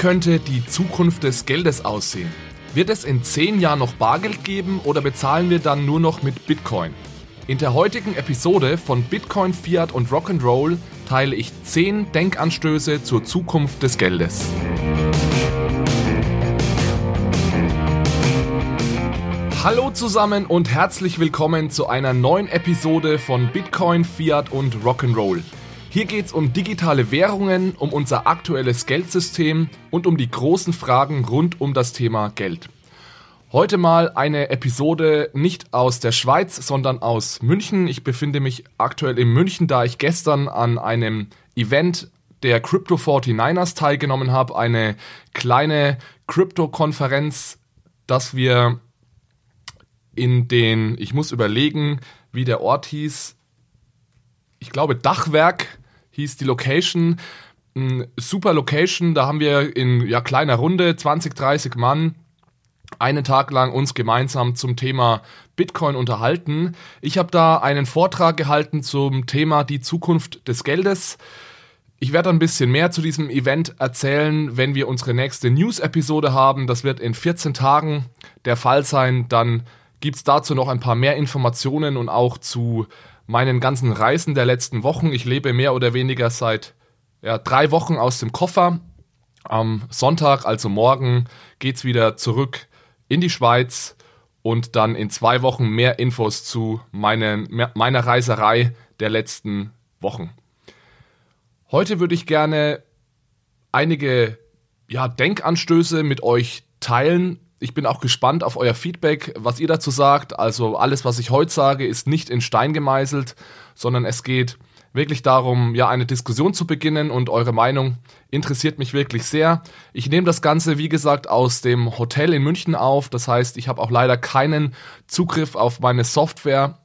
könnte die Zukunft des Geldes aussehen? Wird es in 10 Jahren noch Bargeld geben oder bezahlen wir dann nur noch mit Bitcoin? In der heutigen Episode von Bitcoin, Fiat und Rock'n'Roll teile ich 10 Denkanstöße zur Zukunft des Geldes. Hallo zusammen und herzlich willkommen zu einer neuen Episode von Bitcoin, Fiat und Rock'n'Roll. Hier geht es um digitale Währungen, um unser aktuelles Geldsystem und um die großen Fragen rund um das Thema Geld. Heute mal eine Episode nicht aus der Schweiz, sondern aus München. Ich befinde mich aktuell in München, da ich gestern an einem Event der Crypto 49ers teilgenommen habe. Eine kleine Crypto-Konferenz, dass wir in den, ich muss überlegen, wie der Ort hieß, ich glaube Dachwerk hieß die Location. Super Location, da haben wir in ja, kleiner Runde, 20, 30 Mann, einen Tag lang uns gemeinsam zum Thema Bitcoin unterhalten. Ich habe da einen Vortrag gehalten zum Thema die Zukunft des Geldes. Ich werde ein bisschen mehr zu diesem Event erzählen, wenn wir unsere nächste News-Episode haben. Das wird in 14 Tagen der Fall sein. Dann gibt es dazu noch ein paar mehr Informationen und auch zu meinen ganzen Reisen der letzten Wochen. Ich lebe mehr oder weniger seit ja, drei Wochen aus dem Koffer. Am Sonntag, also morgen, geht es wieder zurück in die Schweiz und dann in zwei Wochen mehr Infos zu meinen, meiner Reiserei der letzten Wochen. Heute würde ich gerne einige ja, Denkanstöße mit euch teilen, ich bin auch gespannt auf euer Feedback, was ihr dazu sagt. Also alles, was ich heute sage, ist nicht in Stein gemeißelt, sondern es geht wirklich darum, ja, eine Diskussion zu beginnen und eure Meinung interessiert mich wirklich sehr. Ich nehme das Ganze, wie gesagt, aus dem Hotel in München auf. Das heißt, ich habe auch leider keinen Zugriff auf meine Software,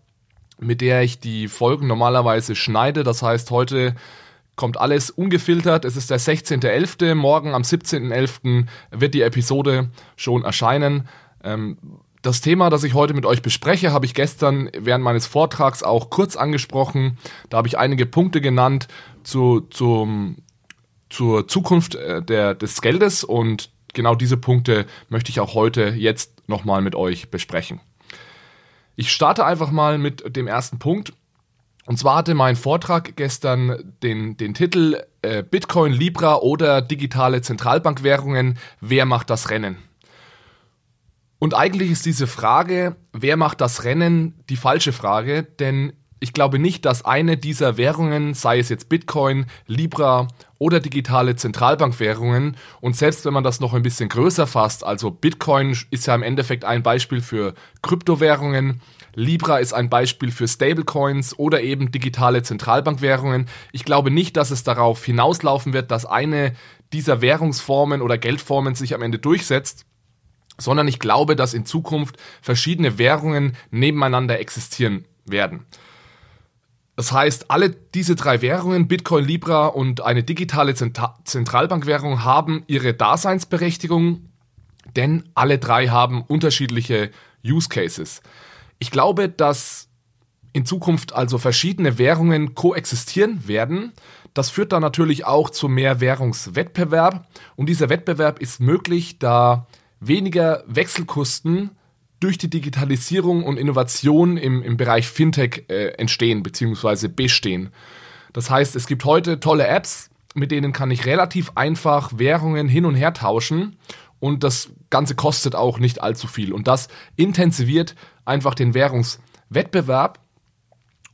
mit der ich die Folgen normalerweise schneide. Das heißt, heute kommt alles ungefiltert. Es ist der 16.11. Morgen am 17.11. wird die Episode schon erscheinen. Ähm, das Thema, das ich heute mit euch bespreche, habe ich gestern während meines Vortrags auch kurz angesprochen. Da habe ich einige Punkte genannt zu, zum, zur Zukunft äh, der, des Geldes und genau diese Punkte möchte ich auch heute jetzt nochmal mit euch besprechen. Ich starte einfach mal mit dem ersten Punkt. Und zwar hatte mein Vortrag gestern den, den Titel äh, Bitcoin, Libra oder digitale Zentralbankwährungen, wer macht das Rennen? Und eigentlich ist diese Frage, wer macht das Rennen, die falsche Frage, denn ich glaube nicht, dass eine dieser Währungen, sei es jetzt Bitcoin, Libra oder digitale Zentralbankwährungen, und selbst wenn man das noch ein bisschen größer fasst, also Bitcoin ist ja im Endeffekt ein Beispiel für Kryptowährungen, Libra ist ein Beispiel für Stablecoins oder eben digitale Zentralbankwährungen. Ich glaube nicht, dass es darauf hinauslaufen wird, dass eine dieser Währungsformen oder Geldformen sich am Ende durchsetzt, sondern ich glaube, dass in Zukunft verschiedene Währungen nebeneinander existieren werden. Das heißt, alle diese drei Währungen, Bitcoin, Libra und eine digitale Zentralbankwährung, haben ihre Daseinsberechtigung, denn alle drei haben unterschiedliche Use Cases. Ich glaube, dass in Zukunft also verschiedene Währungen koexistieren werden. Das führt dann natürlich auch zu mehr Währungswettbewerb. Und dieser Wettbewerb ist möglich, da weniger Wechselkosten durch die Digitalisierung und Innovation im, im Bereich Fintech äh, entstehen bzw. bestehen. Das heißt, es gibt heute tolle Apps, mit denen kann ich relativ einfach Währungen hin und her tauschen und das Ganze kostet auch nicht allzu viel. Und das intensiviert einfach den Währungswettbewerb.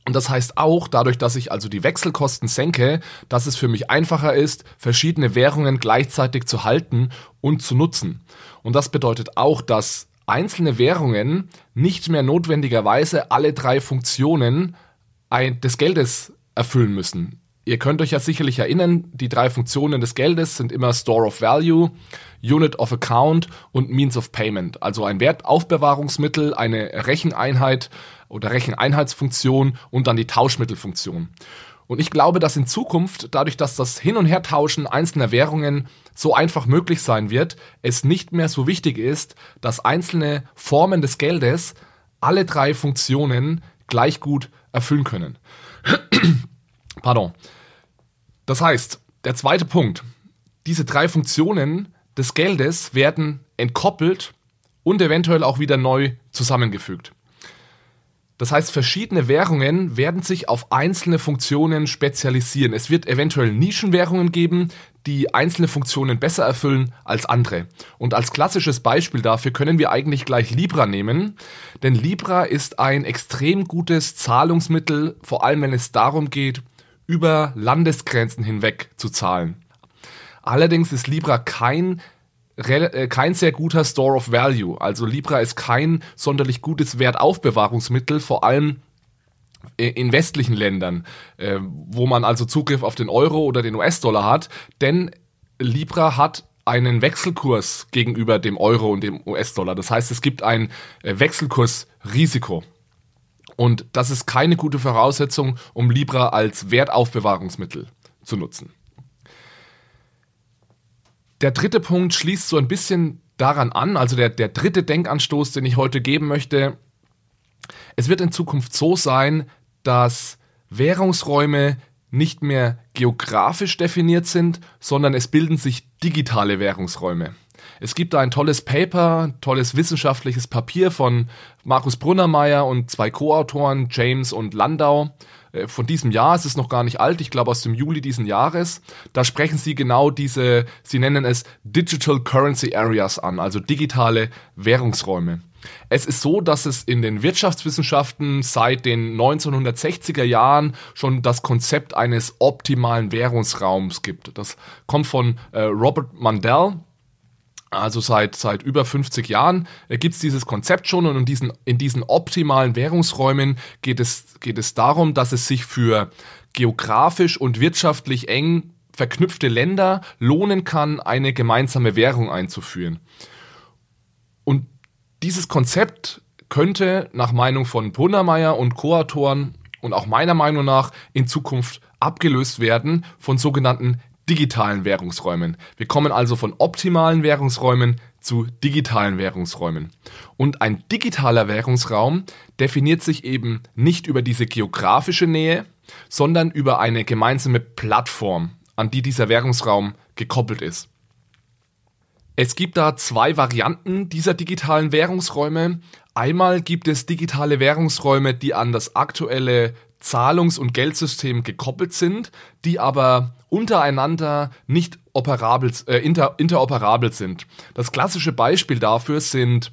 Und das heißt auch, dadurch, dass ich also die Wechselkosten senke, dass es für mich einfacher ist, verschiedene Währungen gleichzeitig zu halten und zu nutzen. Und das bedeutet auch, dass einzelne Währungen nicht mehr notwendigerweise alle drei Funktionen des Geldes erfüllen müssen. Ihr könnt euch ja sicherlich erinnern, die drei Funktionen des Geldes sind immer Store of Value, Unit of Account und Means of Payment. Also ein Wertaufbewahrungsmittel, eine Recheneinheit oder Recheneinheitsfunktion und dann die Tauschmittelfunktion. Und ich glaube, dass in Zukunft, dadurch, dass das Hin- und Hertauschen einzelner Währungen so einfach möglich sein wird, es nicht mehr so wichtig ist, dass einzelne Formen des Geldes alle drei Funktionen gleich gut erfüllen können. Pardon. Das heißt, der zweite Punkt. diese drei Funktionen des Geldes werden entkoppelt und eventuell auch wieder neu zusammengefügt. Das heißt, verschiedene Währungen werden sich auf einzelne Funktionen spezialisieren. Es wird eventuell Nischenwährungen geben, die einzelne Funktionen besser erfüllen als andere. Und als klassisches Beispiel dafür können wir eigentlich gleich Libra nehmen, denn Libra ist ein extrem gutes Zahlungsmittel, vor allem wenn es darum geht, über Landesgrenzen hinweg zu zahlen. Allerdings ist Libra kein äh, kein sehr guter Store of Value. Also Libra ist kein sonderlich gutes Wertaufbewahrungsmittel, vor allem in westlichen Ländern, äh, wo man also Zugriff auf den Euro oder den US-Dollar hat, denn Libra hat einen Wechselkurs gegenüber dem Euro und dem US-Dollar. Das heißt, es gibt ein äh, Wechselkursrisiko. Und das ist keine gute Voraussetzung, um Libra als Wertaufbewahrungsmittel zu nutzen. Der dritte Punkt schließt so ein bisschen daran an, also der, der dritte Denkanstoß, den ich heute geben möchte. Es wird in Zukunft so sein, dass Währungsräume nicht mehr geografisch definiert sind, sondern es bilden sich digitale Währungsräume. Es gibt da ein tolles Paper, tolles wissenschaftliches Papier von Markus Brunnermeier und zwei Co-Autoren, James und Landau. Äh, von diesem Jahr, es ist noch gar nicht alt, ich glaube aus dem Juli diesen Jahres. Da sprechen sie genau diese, sie nennen es Digital Currency Areas an, also digitale Währungsräume. Es ist so, dass es in den Wirtschaftswissenschaften seit den 1960er Jahren schon das Konzept eines optimalen Währungsraums gibt. Das kommt von äh, Robert Mandel, also seit, seit über 50 Jahren äh, gibt es dieses Konzept schon und in diesen, in diesen optimalen Währungsräumen geht es, geht es darum, dass es sich für geografisch und wirtschaftlich eng verknüpfte Länder lohnen kann, eine gemeinsame Währung einzuführen. Und dieses Konzept könnte nach Meinung von Brunnermeier und Co-Autoren und auch meiner Meinung nach in Zukunft abgelöst werden von sogenannten digitalen Währungsräumen. Wir kommen also von optimalen Währungsräumen zu digitalen Währungsräumen. Und ein digitaler Währungsraum definiert sich eben nicht über diese geografische Nähe, sondern über eine gemeinsame Plattform, an die dieser Währungsraum gekoppelt ist. Es gibt da zwei Varianten dieser digitalen Währungsräume. Einmal gibt es digitale Währungsräume, die an das aktuelle Zahlungs- und Geldsystem gekoppelt sind, die aber untereinander nicht operabel, äh, inter, interoperabel sind. Das klassische Beispiel dafür sind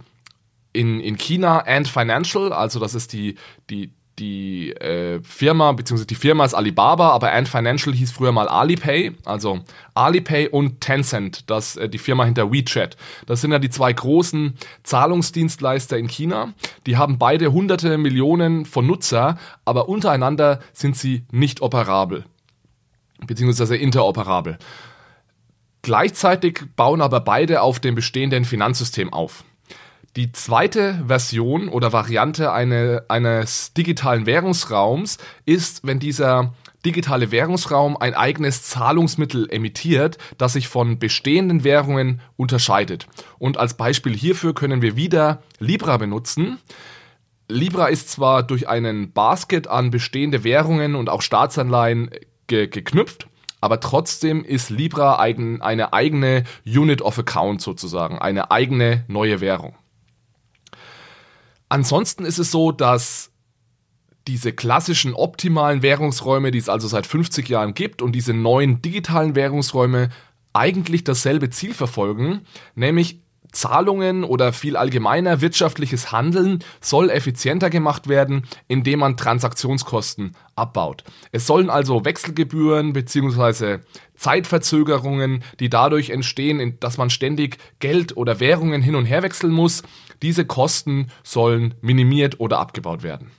in, in China Ant Financial, also das ist die, die, die äh, Firma, beziehungsweise die Firma ist Alibaba, aber Ant Financial hieß früher mal Alipay, also Alipay und Tencent, das äh, die Firma hinter WeChat. Das sind ja die zwei großen Zahlungsdienstleister in China. Die haben beide hunderte Millionen von Nutzer, aber untereinander sind sie nicht operabel, beziehungsweise interoperabel. Gleichzeitig bauen aber beide auf dem bestehenden Finanzsystem auf. Die zweite Version oder Variante eine, eines digitalen Währungsraums ist, wenn dieser digitale Währungsraum ein eigenes Zahlungsmittel emittiert, das sich von bestehenden Währungen unterscheidet. Und als Beispiel hierfür können wir wieder Libra benutzen. Libra ist zwar durch einen Basket an bestehende Währungen und auch Staatsanleihen ge geknüpft, aber trotzdem ist Libra eigen, eine eigene Unit of Account sozusagen, eine eigene neue Währung. Ansonsten ist es so, dass diese klassischen optimalen Währungsräume, die es also seit 50 Jahren gibt, und diese neuen digitalen Währungsräume eigentlich dasselbe Ziel verfolgen, nämlich Zahlungen oder viel allgemeiner wirtschaftliches Handeln soll effizienter gemacht werden, indem man Transaktionskosten abbaut. Es sollen also Wechselgebühren bzw. Zeitverzögerungen, die dadurch entstehen, dass man ständig Geld oder Währungen hin und her wechseln muss, diese Kosten sollen minimiert oder abgebaut werden.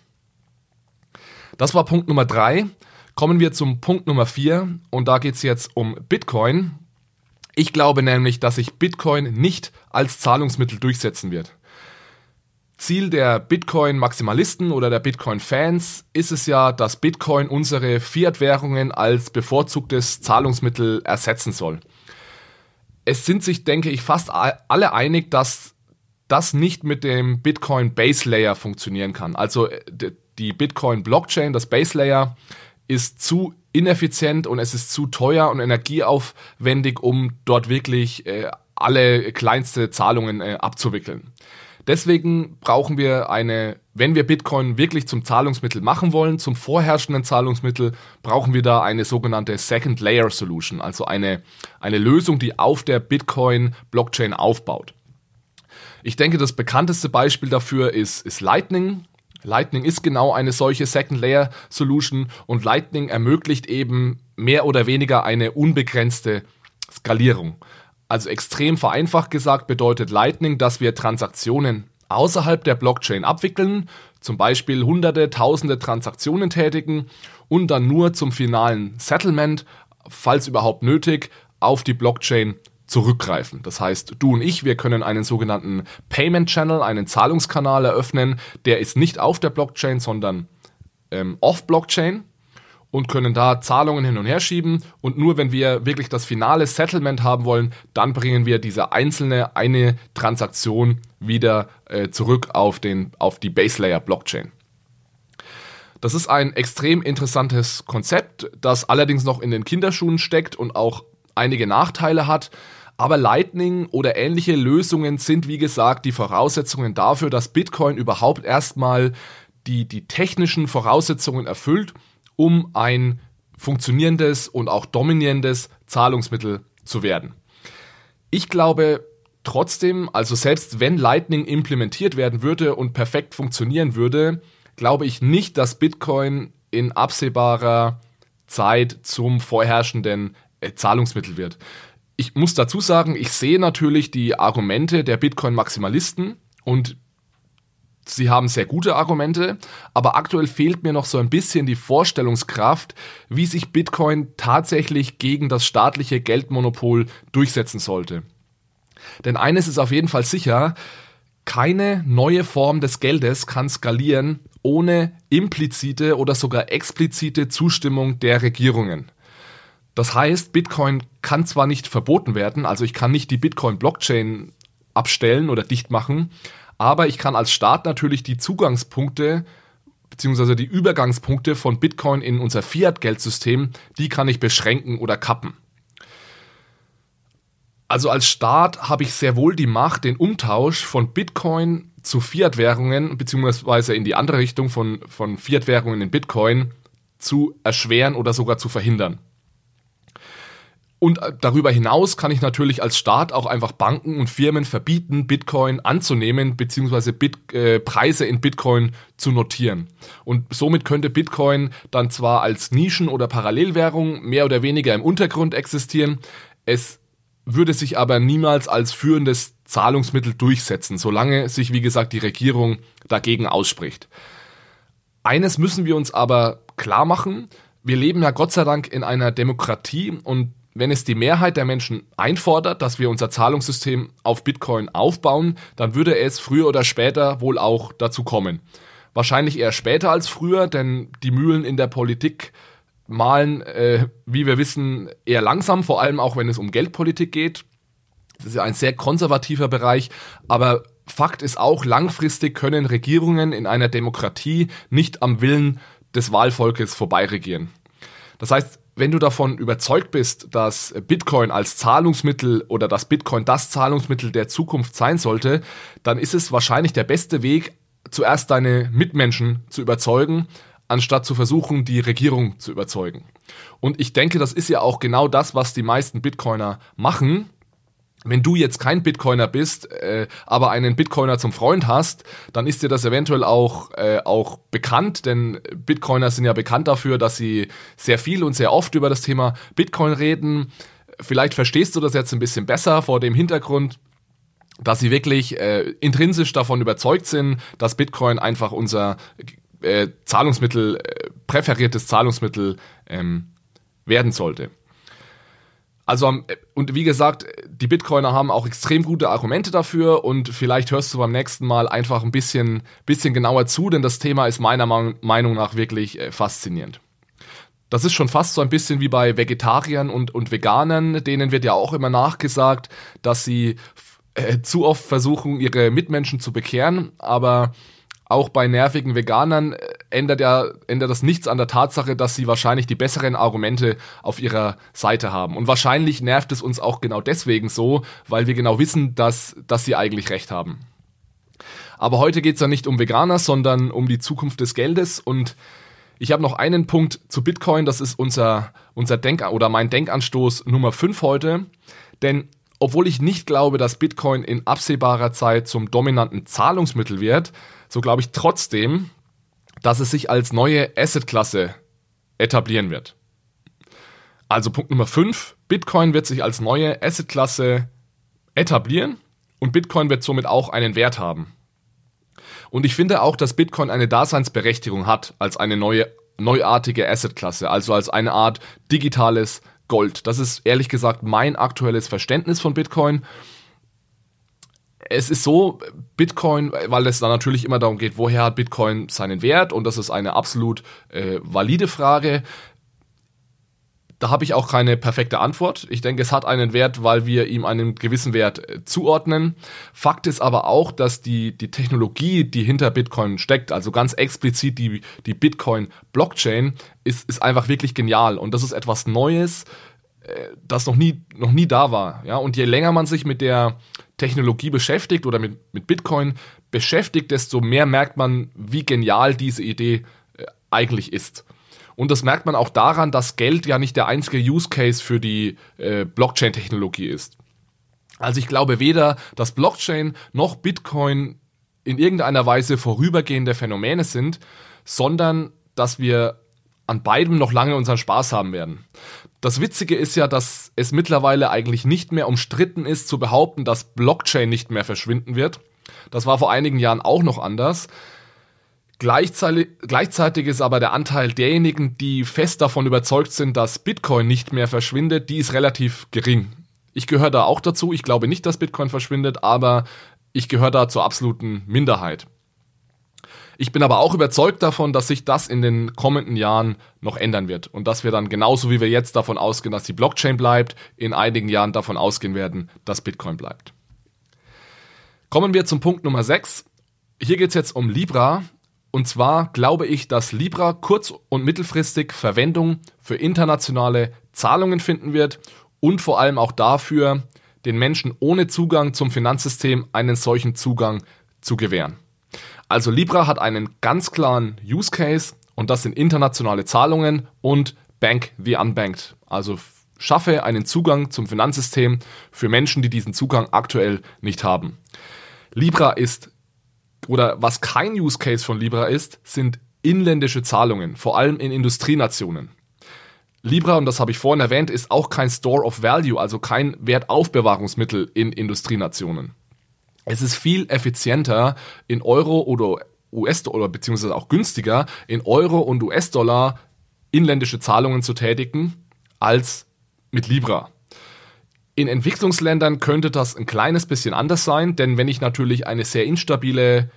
Das war Punkt Nummer drei. Kommen wir zum Punkt Nummer vier und da geht es jetzt um Bitcoin. Ich glaube nämlich, dass sich Bitcoin nicht als Zahlungsmittel durchsetzen wird. Ziel der Bitcoin-Maximalisten oder der Bitcoin-Fans ist es ja, dass Bitcoin unsere Fiat-Währungen als bevorzugtes Zahlungsmittel ersetzen soll. Es sind sich, denke ich, fast alle einig, dass das nicht mit dem Bitcoin Base Layer funktionieren kann. Also die Bitcoin Blockchain, das Base Layer, ist zu ineffizient und es ist zu teuer und energieaufwendig, um dort wirklich äh, alle kleinste Zahlungen äh, abzuwickeln. Deswegen brauchen wir eine, wenn wir Bitcoin wirklich zum Zahlungsmittel machen wollen, zum vorherrschenden Zahlungsmittel, brauchen wir da eine sogenannte Second Layer Solution, also eine, eine Lösung, die auf der Bitcoin Blockchain aufbaut. Ich denke, das bekannteste Beispiel dafür ist, ist Lightning. Lightning ist genau eine solche Second Layer Solution und Lightning ermöglicht eben mehr oder weniger eine unbegrenzte Skalierung. Also extrem vereinfacht gesagt bedeutet Lightning, dass wir Transaktionen außerhalb der Blockchain abwickeln, zum Beispiel hunderte, tausende Transaktionen tätigen und dann nur zum finalen Settlement, falls überhaupt nötig, auf die Blockchain zurückgreifen. Das heißt, du und ich, wir können einen sogenannten Payment Channel, einen Zahlungskanal eröffnen, der ist nicht auf der Blockchain, sondern ähm, off Blockchain und können da Zahlungen hin und her schieben. Und nur wenn wir wirklich das finale Settlement haben wollen, dann bringen wir diese einzelne eine Transaktion wieder äh, zurück auf, den, auf die Base Layer Blockchain. Das ist ein extrem interessantes Konzept, das allerdings noch in den Kinderschuhen steckt und auch einige Nachteile hat. Aber Lightning oder ähnliche Lösungen sind, wie gesagt, die Voraussetzungen dafür, dass Bitcoin überhaupt erstmal die, die technischen Voraussetzungen erfüllt um ein funktionierendes und auch dominierendes Zahlungsmittel zu werden. Ich glaube trotzdem, also selbst wenn Lightning implementiert werden würde und perfekt funktionieren würde, glaube ich nicht, dass Bitcoin in absehbarer Zeit zum vorherrschenden äh, Zahlungsmittel wird. Ich muss dazu sagen, ich sehe natürlich die Argumente der Bitcoin-Maximalisten und sie haben sehr gute Argumente, aber aktuell fehlt mir noch so ein bisschen die Vorstellungskraft, wie sich Bitcoin tatsächlich gegen das staatliche Geldmonopol durchsetzen sollte. Denn eines ist auf jeden Fall sicher, keine neue Form des Geldes kann skalieren ohne implizite oder sogar explizite Zustimmung der Regierungen. Das heißt, Bitcoin kann zwar nicht verboten werden, also ich kann nicht die Bitcoin-Blockchain abstellen oder dicht machen, aber ich kann als Staat natürlich die Zugangspunkte beziehungsweise die Übergangspunkte von Bitcoin in unser Fiat-Geldsystem, die kann ich beschränken oder kappen. Also als Staat habe ich sehr wohl die Macht, den Umtausch von Bitcoin zu Fiat-Währungen, beziehungsweise in die andere Richtung von, von Fiat-Währungen in Bitcoin zu erschweren oder sogar zu verhindern. Und äh, darüber hinaus kann ich natürlich als Staat auch einfach Banken und Firmen verbieten, Bitcoin anzunehmen, beziehungsweise Bit, äh, Preise in Bitcoin zu notieren. Und somit könnte Bitcoin dann zwar als Nischen- oder Parallelwährung mehr oder weniger im Untergrund existieren, es würde sich aber niemals als führendes Zahlungsmittel durchsetzen, solange sich, wie gesagt, die Regierung dagegen ausspricht. Eines müssen wir uns aber klar machen, wir leben ja Gott sei Dank in einer Demokratie und wenn es die Mehrheit der Menschen einfordert, dass wir unser Zahlungssystem auf Bitcoin aufbauen, dann würde es früher oder später wohl auch dazu kommen. Wahrscheinlich eher später als früher, denn die Mühlen in der Politik malen, äh, wie wir wissen, eher langsam, vor allem auch wenn es um Geldpolitik geht. Das ist ja ein sehr konservativer Bereich, aber Fakt ist auch, langfristig können Regierungen in einer Demokratie nicht am Willen des Wahlvolkes vorbeiregieren. Das heißt, wenn du davon überzeugt bist, dass Bitcoin als Zahlungsmittel oder dass Bitcoin das Zahlungsmittel der Zukunft sein sollte, dann ist es wahrscheinlich der beste Weg, zuerst deine Mitmenschen zu überzeugen, anstatt zu versuchen, die Regierung zu überzeugen. Und ich denke, das ist ja auch genau das, was die meisten Bitcoiner machen wenn du jetzt kein Bitcoiner bist, äh, aber einen Bitcoiner zum Freund hast, dann ist dir das eventuell auch, äh, auch bekannt, denn Bitcoiner sind ja bekannt dafür, dass sie sehr viel und sehr oft über das Thema Bitcoin reden. Vielleicht verstehst du das jetzt ein bisschen besser vor dem Hintergrund, dass sie wirklich äh, intrinsisch davon überzeugt sind, dass Bitcoin einfach unser äh, Zahlungsmittel, äh, präferiertes Zahlungsmittel ähm, werden sollte. Also, und wie gesagt, die Bitcoiner haben auch extrem gute Argumente dafür und vielleicht hörst du beim nächsten Mal einfach ein bisschen, bisschen genauer zu, denn das Thema ist meiner Meinung nach wirklich äh, faszinierend. Das ist schon fast so ein bisschen wie bei Vegetariern und, und Veganern, denen wird ja auch immer nachgesagt, dass sie äh, zu oft versuchen, ihre Mitmenschen zu bekehren, aber auch bei nervigen Veganern äh, ändert ja ändert das nichts an der Tatsache, dass sie wahrscheinlich die besseren Argumente auf ihrer Seite haben. Und wahrscheinlich nervt es uns auch genau deswegen so, weil wir genau wissen, dass, dass sie eigentlich recht haben. Aber heute geht es ja nicht um Veganer, sondern um die Zukunft des Geldes. Und ich habe noch einen Punkt zu Bitcoin, das ist unser, unser Denk- oder mein Denkanstoß Nummer 5 heute. Denn obwohl ich nicht glaube, dass Bitcoin in absehbarer Zeit zum dominanten Zahlungsmittel wird, so glaube ich trotzdem, dass es sich als neue Assetklasse etablieren wird. Also Punkt Nummer 5, Bitcoin wird sich als neue Assetklasse etablieren und Bitcoin wird somit auch einen Wert haben. Und ich finde auch, dass Bitcoin eine Daseinsberechtigung hat als eine neue, neuartige Assetklasse, also als eine Art digitales Gold. Das ist ehrlich gesagt mein aktuelles Verständnis von Bitcoin. Es ist so, Bitcoin, weil es dann natürlich immer darum geht, woher hat Bitcoin seinen Wert und das ist eine absolut äh, valide Frage. Da habe ich auch keine perfekte Antwort. Ich denke, es hat einen Wert, weil wir ihm einen gewissen Wert äh, zuordnen. Fakt ist aber auch, dass die, die Technologie, die hinter Bitcoin steckt, also ganz explizit die, die Bitcoin-Blockchain, ist, ist einfach wirklich genial. Und das ist etwas Neues, das noch nie, noch nie da war. Ja? Und je länger man sich mit der Technologie beschäftigt oder mit, mit Bitcoin beschäftigt, desto mehr merkt man, wie genial diese Idee äh, eigentlich ist. Und das merkt man auch daran, dass Geld ja nicht der einzige Use Case für die äh, Blockchain-Technologie ist. Also ich glaube weder, dass Blockchain noch Bitcoin in irgendeiner Weise vorübergehende Phänomene sind, sondern dass wir an beidem noch lange unseren Spaß haben werden. Das Witzige ist ja, dass es mittlerweile eigentlich nicht mehr umstritten ist zu behaupten, dass Blockchain nicht mehr verschwinden wird. Das war vor einigen Jahren auch noch anders. Gleichzeitig, gleichzeitig ist aber der Anteil derjenigen, die fest davon überzeugt sind, dass Bitcoin nicht mehr verschwindet, die ist relativ gering. Ich gehöre da auch dazu. Ich glaube nicht, dass Bitcoin verschwindet, aber ich gehöre da zur absoluten Minderheit. Ich bin aber auch überzeugt davon, dass sich das in den kommenden Jahren noch ändern wird und dass wir dann genauso wie wir jetzt davon ausgehen, dass die Blockchain bleibt, in einigen Jahren davon ausgehen werden, dass Bitcoin bleibt. Kommen wir zum Punkt Nummer 6. Hier geht es jetzt um Libra und zwar glaube ich, dass Libra kurz- und mittelfristig Verwendung für internationale Zahlungen finden wird und vor allem auch dafür, den Menschen ohne Zugang zum Finanzsystem einen solchen Zugang zu gewähren. Also Libra hat einen ganz klaren Use Case und das sind internationale Zahlungen und Bank the Unbanked. Also schaffe einen Zugang zum Finanzsystem für Menschen, die diesen Zugang aktuell nicht haben. Libra ist oder was kein Use Case von Libra ist, sind inländische Zahlungen, vor allem in Industrienationen. Libra, und das habe ich vorhin erwähnt, ist auch kein Store of Value, also kein Wertaufbewahrungsmittel in Industrienationen. Es ist viel effizienter in Euro oder US-Dollar, beziehungsweise auch günstiger, in Euro und US-Dollar inländische Zahlungen zu tätigen, als mit Libra. In Entwicklungsländern könnte das ein kleines bisschen anders sein, denn wenn ich natürlich eine sehr instabile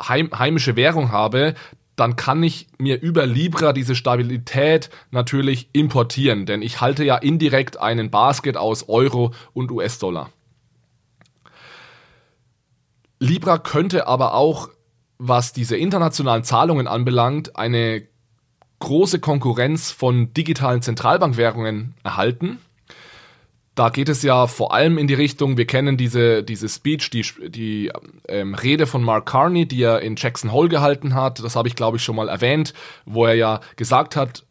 heim heimische Währung habe, dann kann ich mir über Libra diese Stabilität natürlich importieren, denn ich halte ja indirekt einen Basket aus Euro und US-Dollar. Libra könnte aber auch, was diese internationalen Zahlungen anbelangt, eine große Konkurrenz von digitalen Zentralbankwährungen erhalten. Da geht es ja vor allem in die Richtung, wir kennen diese, diese Speech, die, die ähm, Rede von Mark Carney, die er in Jackson Hole gehalten hat. Das habe ich, glaube ich, schon mal erwähnt, wo er ja gesagt hat,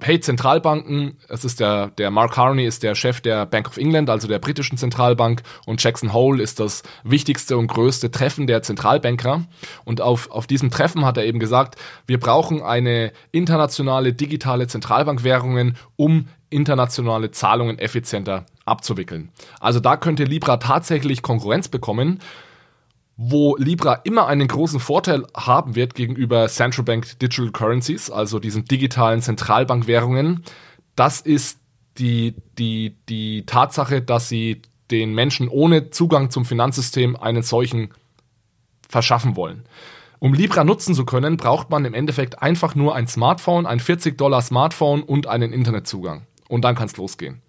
hey, Zentralbanken, es ist der, der Mark Carney ist der Chef der Bank of England, also der britischen Zentralbank, und Jackson Hole ist das wichtigste und größte Treffen der Zentralbanker. Und auf, auf diesem Treffen hat er eben gesagt, wir brauchen eine internationale digitale Zentralbankwährungen, um internationale Zahlungen effizienter abzuwickeln. Also da könnte Libra tatsächlich Konkurrenz bekommen wo Libra immer einen großen Vorteil haben wird gegenüber Central Bank Digital Currencies, also diesen digitalen Zentralbankwährungen, das ist die, die, die Tatsache, dass sie den Menschen ohne Zugang zum Finanzsystem einen solchen verschaffen wollen. Um Libra nutzen zu können, braucht man im Endeffekt einfach nur ein Smartphone, ein 40 Dollar Smartphone und einen Internetzugang. Und dann kann es losgehen.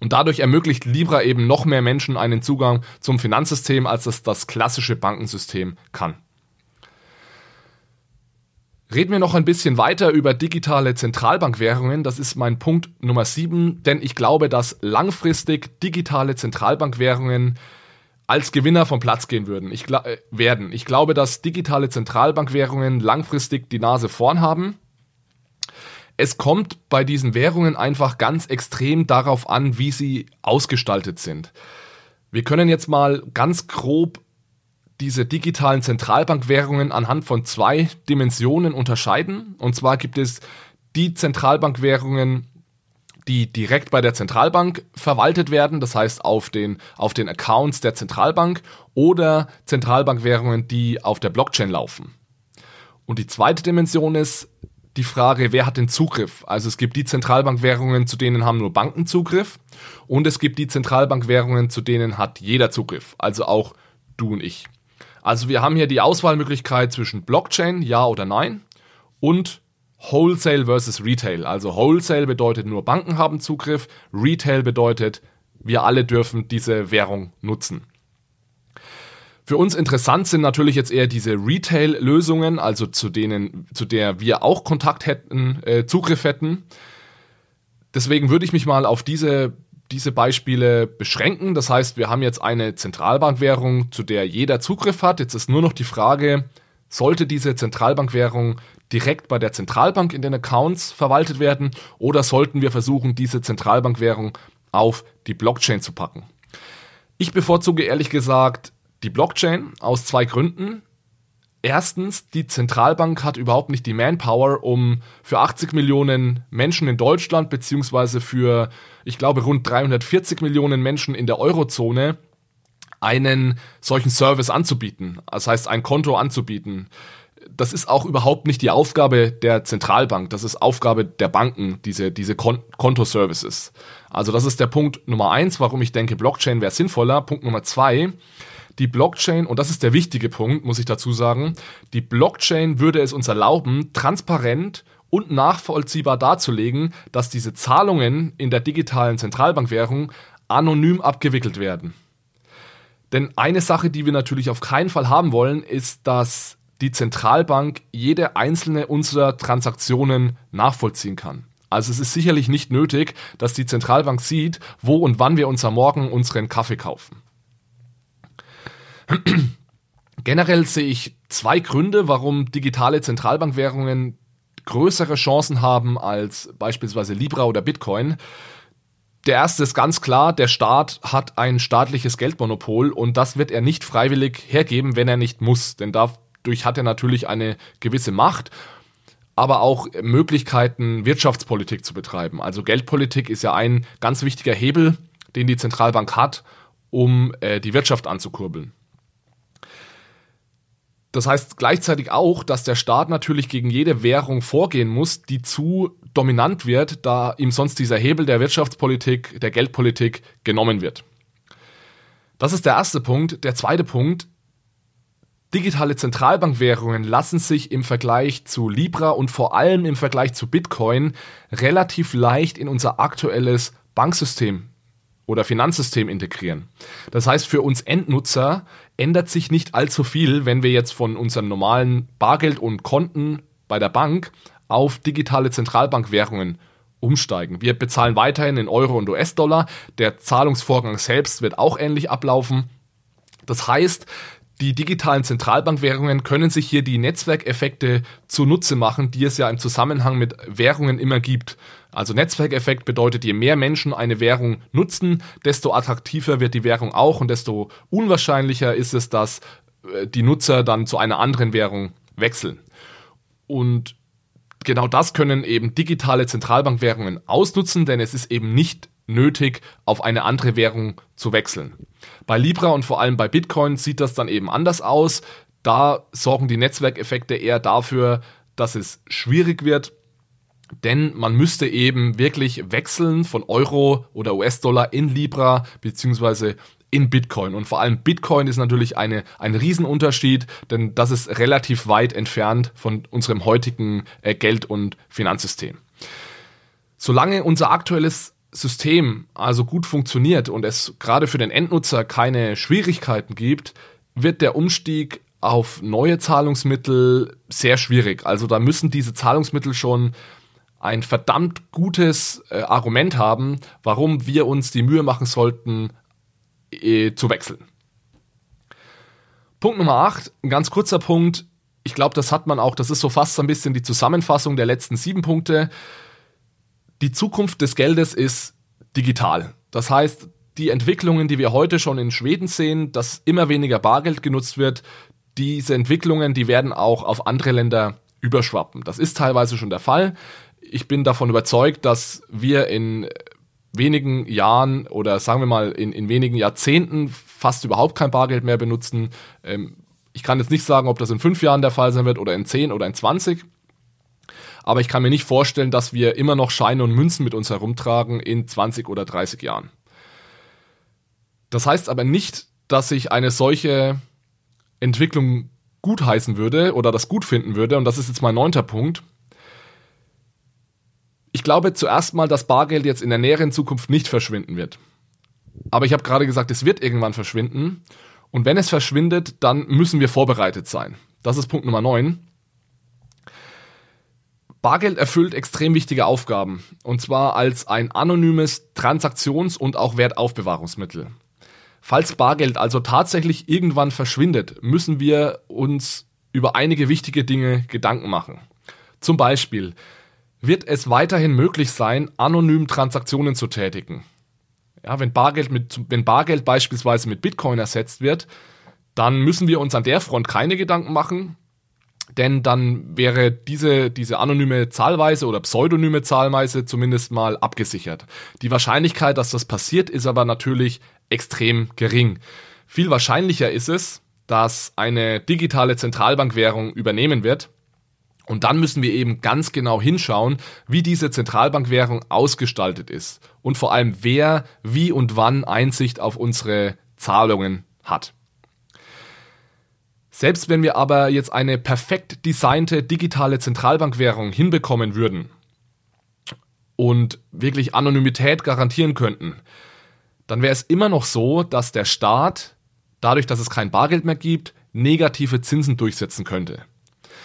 Und dadurch ermöglicht Libra eben noch mehr Menschen einen Zugang zum Finanzsystem, als es das klassische Bankensystem kann. Reden wir noch ein bisschen weiter über digitale Zentralbankwährungen. Das ist mein Punkt Nummer 7, denn ich glaube, dass langfristig digitale Zentralbankwährungen als Gewinner vom Platz gehen würden. Ich, äh, werden. Ich glaube, dass digitale Zentralbankwährungen langfristig die Nase vorn haben. Es kommt bei diesen Währungen einfach ganz extrem darauf an, wie sie ausgestaltet sind. Wir können jetzt mal ganz grob diese digitalen Zentralbankwährungen anhand von zwei Dimensionen unterscheiden. Und zwar gibt es die Zentralbankwährungen, die direkt bei der Zentralbank verwaltet werden, das heißt auf den, auf den Accounts der Zentralbank oder Zentralbankwährungen, die auf der Blockchain laufen. Und die zweite Dimension ist die Frage, wer hat den Zugriff? Also es gibt die Zentralbankwährungen, zu denen haben nur Banken Zugriff und es gibt die Zentralbankwährungen, zu denen hat jeder Zugriff, also auch du und ich. Also wir haben hier die Auswahlmöglichkeit zwischen Blockchain, ja oder nein, und Wholesale versus Retail. Also Wholesale bedeutet nur Banken haben Zugriff, Retail bedeutet, wir alle dürfen diese Währung nutzen. Für uns interessant sind natürlich jetzt eher diese Retail-Lösungen, also zu denen, zu der wir auch Kontakt hätten, äh, Zugriff hätten. Deswegen würde ich mich mal auf diese diese Beispiele beschränken. Das heißt, wir haben jetzt eine Zentralbankwährung, zu der jeder Zugriff hat. Jetzt ist nur noch die Frage, sollte diese Zentralbankwährung direkt bei der Zentralbank in den Accounts verwaltet werden oder sollten wir versuchen, diese Zentralbankwährung auf die Blockchain zu packen? Ich bevorzuge ehrlich gesagt die Blockchain aus zwei Gründen. Erstens, die Zentralbank hat überhaupt nicht die Manpower, um für 80 Millionen Menschen in Deutschland beziehungsweise für, ich glaube, rund 340 Millionen Menschen in der Eurozone einen solchen Service anzubieten. Das heißt, ein Konto anzubieten. Das ist auch überhaupt nicht die Aufgabe der Zentralbank. Das ist Aufgabe der Banken, diese, diese Kon Kontoservices. Also das ist der Punkt Nummer eins, warum ich denke, Blockchain wäre sinnvoller. Punkt Nummer zwei, die Blockchain, und das ist der wichtige Punkt, muss ich dazu sagen, die Blockchain würde es uns erlauben, transparent und nachvollziehbar darzulegen, dass diese Zahlungen in der digitalen Zentralbankwährung anonym abgewickelt werden. Denn eine Sache, die wir natürlich auf keinen Fall haben wollen, ist, dass die Zentralbank jede einzelne unserer Transaktionen nachvollziehen kann. Also es ist sicherlich nicht nötig, dass die Zentralbank sieht, wo und wann wir uns am Morgen unseren Kaffee kaufen. Generell sehe ich zwei Gründe, warum digitale Zentralbankwährungen größere Chancen haben als beispielsweise Libra oder Bitcoin. Der erste ist ganz klar, der Staat hat ein staatliches Geldmonopol und das wird er nicht freiwillig hergeben, wenn er nicht muss. Denn dadurch hat er natürlich eine gewisse Macht, aber auch Möglichkeiten, Wirtschaftspolitik zu betreiben. Also Geldpolitik ist ja ein ganz wichtiger Hebel, den die Zentralbank hat, um äh, die Wirtschaft anzukurbeln. Das heißt gleichzeitig auch, dass der Staat natürlich gegen jede Währung vorgehen muss, die zu dominant wird, da ihm sonst dieser Hebel der Wirtschaftspolitik, der Geldpolitik genommen wird. Das ist der erste Punkt. Der zweite Punkt, digitale Zentralbankwährungen lassen sich im Vergleich zu Libra und vor allem im Vergleich zu Bitcoin relativ leicht in unser aktuelles Banksystem oder Finanzsystem integrieren. Das heißt, für uns Endnutzer ändert sich nicht allzu viel, wenn wir jetzt von unseren normalen Bargeld und Konten bei der Bank auf digitale Zentralbankwährungen umsteigen. Wir bezahlen weiterhin in Euro und US-Dollar. Der Zahlungsvorgang selbst wird auch ähnlich ablaufen. Das heißt, die digitalen Zentralbankwährungen können sich hier die Netzwerkeffekte zunutze machen, die es ja im Zusammenhang mit Währungen immer gibt. Also Netzwerkeffekt bedeutet, je mehr Menschen eine Währung nutzen, desto attraktiver wird die Währung auch und desto unwahrscheinlicher ist es, dass äh, die Nutzer dann zu einer anderen Währung wechseln. Und genau das können eben digitale Zentralbankwährungen ausnutzen, denn es ist eben nicht nötig, auf eine andere Währung zu wechseln. Bei Libra und vor allem bei Bitcoin sieht das dann eben anders aus. Da sorgen die Netzwerkeffekte eher dafür, dass es schwierig wird, denn man müsste eben wirklich wechseln von Euro oder US-Dollar in Libra beziehungsweise in Bitcoin. Und vor allem Bitcoin ist natürlich eine, ein Riesenunterschied, denn das ist relativ weit entfernt von unserem heutigen äh, Geld- und Finanzsystem. Solange unser aktuelles System also gut funktioniert und es gerade für den Endnutzer keine Schwierigkeiten gibt, wird der Umstieg auf neue Zahlungsmittel sehr schwierig. Also da müssen diese Zahlungsmittel schon ein verdammt gutes äh, Argument haben, warum wir uns die Mühe machen sollten, äh, zu wechseln. Punkt Nummer 8, ein ganz kurzer Punkt. Ich glaube, das hat man auch, das ist so fast so ein bisschen die Zusammenfassung der letzten sieben Punkte. Die Zukunft des Geldes ist digital. Das heißt, die Entwicklungen, die wir heute schon in Schweden sehen, dass immer weniger Bargeld genutzt wird, diese Entwicklungen, die werden auch auf andere Länder überschwappen. Das ist teilweise schon der Fall. Ich bin davon überzeugt, dass wir in wenigen Jahren oder sagen wir mal in, in wenigen Jahrzehnten fast überhaupt kein Bargeld mehr benutzen. Ähm, ich kann jetzt nicht sagen, ob das in fünf Jahren der Fall sein wird oder in zehn oder in zwanzig. Aber ich kann mir nicht vorstellen, dass wir immer noch Scheine und Münzen mit uns herumtragen in 20 oder 30 Jahren. Das heißt aber nicht, dass ich eine solche Entwicklung gutheißen würde oder das gut finden würde. Und das ist jetzt mein neunter Punkt. Ich glaube zuerst mal, dass Bargeld jetzt in der näheren Zukunft nicht verschwinden wird. Aber ich habe gerade gesagt, es wird irgendwann verschwinden. Und wenn es verschwindet, dann müssen wir vorbereitet sein. Das ist Punkt Nummer 9. Bargeld erfüllt extrem wichtige Aufgaben. Und zwar als ein anonymes Transaktions- und auch Wertaufbewahrungsmittel. Falls Bargeld also tatsächlich irgendwann verschwindet, müssen wir uns über einige wichtige Dinge Gedanken machen. Zum Beispiel, wird es weiterhin möglich sein, anonym Transaktionen zu tätigen. Ja, wenn Bargeld mit, wenn Bargeld beispielsweise mit Bitcoin ersetzt wird, dann müssen wir uns an der Front keine Gedanken machen, denn dann wäre diese, diese anonyme Zahlweise oder pseudonyme Zahlweise zumindest mal abgesichert. Die Wahrscheinlichkeit, dass das passiert, ist aber natürlich extrem gering. Viel wahrscheinlicher ist es, dass eine digitale Zentralbankwährung übernehmen wird, und dann müssen wir eben ganz genau hinschauen, wie diese Zentralbankwährung ausgestaltet ist und vor allem wer wie und wann Einsicht auf unsere Zahlungen hat. Selbst wenn wir aber jetzt eine perfekt designte digitale Zentralbankwährung hinbekommen würden und wirklich Anonymität garantieren könnten, dann wäre es immer noch so, dass der Staat, dadurch, dass es kein Bargeld mehr gibt, negative Zinsen durchsetzen könnte.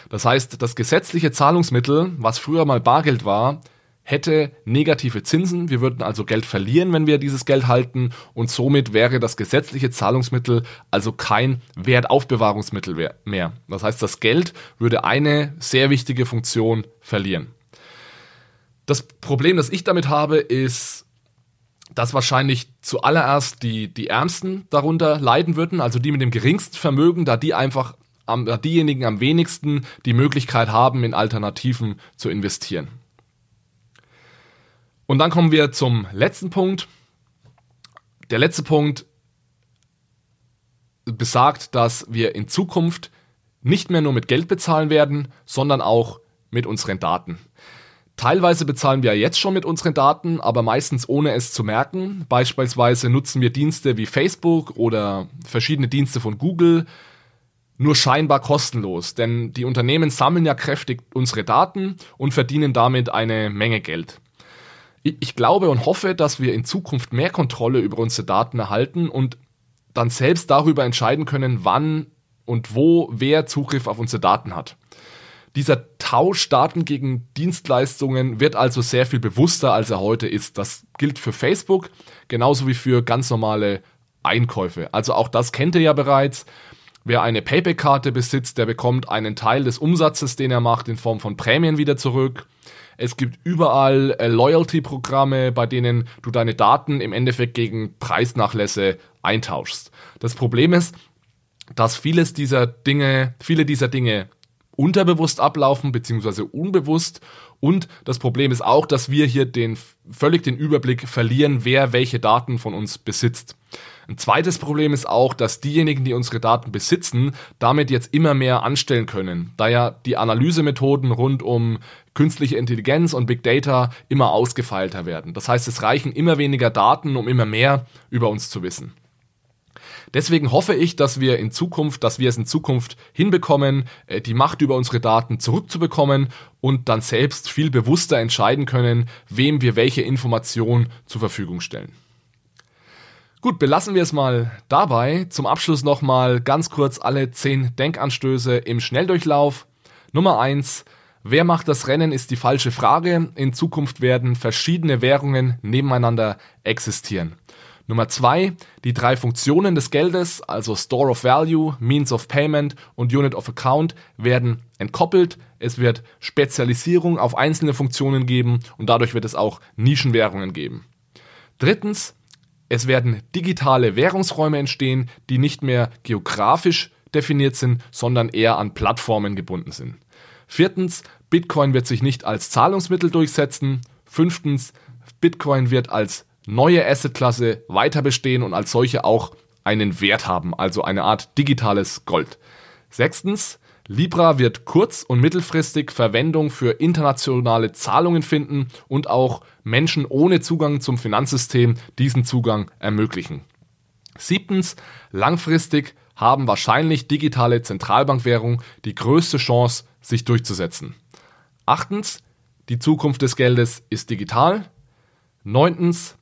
Das heißt, das gesetzliche Zahlungsmittel, was früher mal Bargeld war, hätte negative Zinsen. Wir würden also Geld verlieren, wenn wir dieses Geld halten und somit wäre das gesetzliche Zahlungsmittel also kein Wertaufbewahrungsmittel mehr. Das heißt, das Geld würde eine sehr wichtige Funktion verlieren. Das Problem, das ich damit habe, ist, dass wahrscheinlich zuallererst die, die Ärmsten darunter leiden würden, also die mit dem geringsten Vermögen, da die einfach am, diejenigen am wenigsten die Möglichkeit haben, in Alternativen zu investieren. Und dann kommen wir zum letzten Punkt. Der letzte Punkt besagt, dass wir in Zukunft nicht mehr nur mit Geld bezahlen werden, sondern auch mit unseren Daten. Teilweise bezahlen wir jetzt schon mit unseren Daten, aber meistens ohne es zu merken. Beispielsweise nutzen wir Dienste wie Facebook oder verschiedene Dienste von Google, nur scheinbar kostenlos, denn die Unternehmen sammeln ja kräftig unsere Daten und verdienen damit eine Menge Geld. Ich glaube und hoffe, dass wir in Zukunft mehr Kontrolle über unsere Daten erhalten und dann selbst darüber entscheiden können, wann und wo wer Zugriff auf unsere Daten hat. Dieser Tausch Daten gegen Dienstleistungen wird also sehr viel bewusster, als er heute ist. Das gilt für Facebook genauso wie für ganz normale Einkäufe. Also auch das kennt ihr ja bereits. Wer eine Payback-Karte besitzt, der bekommt einen Teil des Umsatzes, den er macht, in Form von Prämien wieder zurück. Es gibt überall äh, Loyalty-Programme, bei denen du deine Daten im Endeffekt gegen Preisnachlässe eintauschst. Das Problem ist, dass vieles dieser Dinge, viele dieser Dinge unterbewusst ablaufen, beziehungsweise unbewusst. Und das Problem ist auch, dass wir hier den, völlig den Überblick verlieren, wer welche Daten von uns besitzt. Ein zweites Problem ist auch, dass diejenigen, die unsere Daten besitzen, damit jetzt immer mehr anstellen können, da ja die Analysemethoden rund um künstliche Intelligenz und Big Data immer ausgefeilter werden. Das heißt, es reichen immer weniger Daten, um immer mehr über uns zu wissen. Deswegen hoffe ich, dass wir in Zukunft, dass wir es in Zukunft hinbekommen, äh, die Macht über unsere Daten zurückzubekommen und dann selbst viel bewusster entscheiden können, wem wir welche Information zur Verfügung stellen. Gut, belassen wir es mal dabei. Zum Abschluss nochmal ganz kurz alle 10 Denkanstöße im Schnelldurchlauf. Nummer 1. Wer macht das Rennen ist die falsche Frage. In Zukunft werden verschiedene Währungen nebeneinander existieren. Nummer 2. Die drei Funktionen des Geldes, also Store of Value, Means of Payment und Unit of Account, werden entkoppelt. Es wird Spezialisierung auf einzelne Funktionen geben und dadurch wird es auch Nischenwährungen geben. Drittens, es werden digitale Währungsräume entstehen, die nicht mehr geografisch definiert sind, sondern eher an Plattformen gebunden sind. Viertens, Bitcoin wird sich nicht als Zahlungsmittel durchsetzen. Fünftens, Bitcoin wird als neue Assetklasse weiter bestehen und als solche auch einen Wert haben, also eine Art digitales Gold. Sechstens, Libra wird kurz- und mittelfristig Verwendung für internationale Zahlungen finden und auch Menschen ohne Zugang zum Finanzsystem diesen Zugang ermöglichen. Siebtens, langfristig haben wahrscheinlich digitale Zentralbankwährungen die größte Chance, sich durchzusetzen. Achtens, die Zukunft des Geldes ist digital. Neuntens,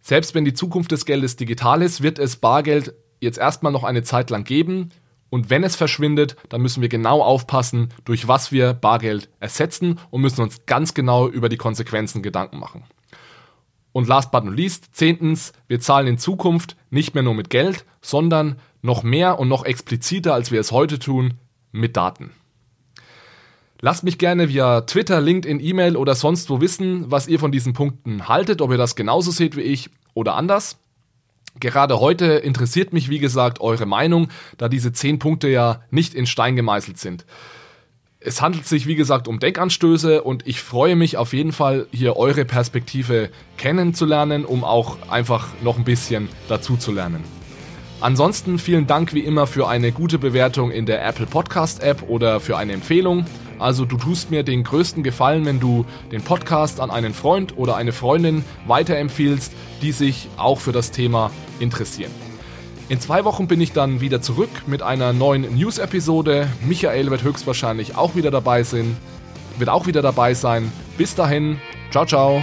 selbst wenn die Zukunft des Geldes digital ist, wird es Bargeld jetzt erstmal noch eine Zeit lang geben. Und wenn es verschwindet, dann müssen wir genau aufpassen, durch was wir Bargeld ersetzen und müssen uns ganz genau über die Konsequenzen Gedanken machen. Und last but not least, zehntens, wir zahlen in Zukunft nicht mehr nur mit Geld, sondern noch mehr und noch expliziter, als wir es heute tun, mit Daten. Lasst mich gerne via Twitter, LinkedIn, E-Mail oder sonst wo wissen, was ihr von diesen Punkten haltet, ob ihr das genauso seht wie ich oder anders. Gerade heute interessiert mich, wie gesagt, eure Meinung, da diese zehn Punkte ja nicht in Stein gemeißelt sind. Es handelt sich, wie gesagt, um Denkanstöße und ich freue mich auf jeden Fall, hier eure Perspektive kennenzulernen, um auch einfach noch ein bisschen dazu zu lernen. Ansonsten vielen Dank wie immer für eine gute Bewertung in der Apple Podcast App oder für eine Empfehlung. Also du tust mir den größten Gefallen, wenn du den Podcast an einen Freund oder eine Freundin weiterempfiehlst, die sich auch für das Thema interessieren. In zwei Wochen bin ich dann wieder zurück mit einer neuen News-Episode. Michael wird höchstwahrscheinlich auch wieder dabei sein. Wird auch wieder dabei sein. Bis dahin, ciao, ciao.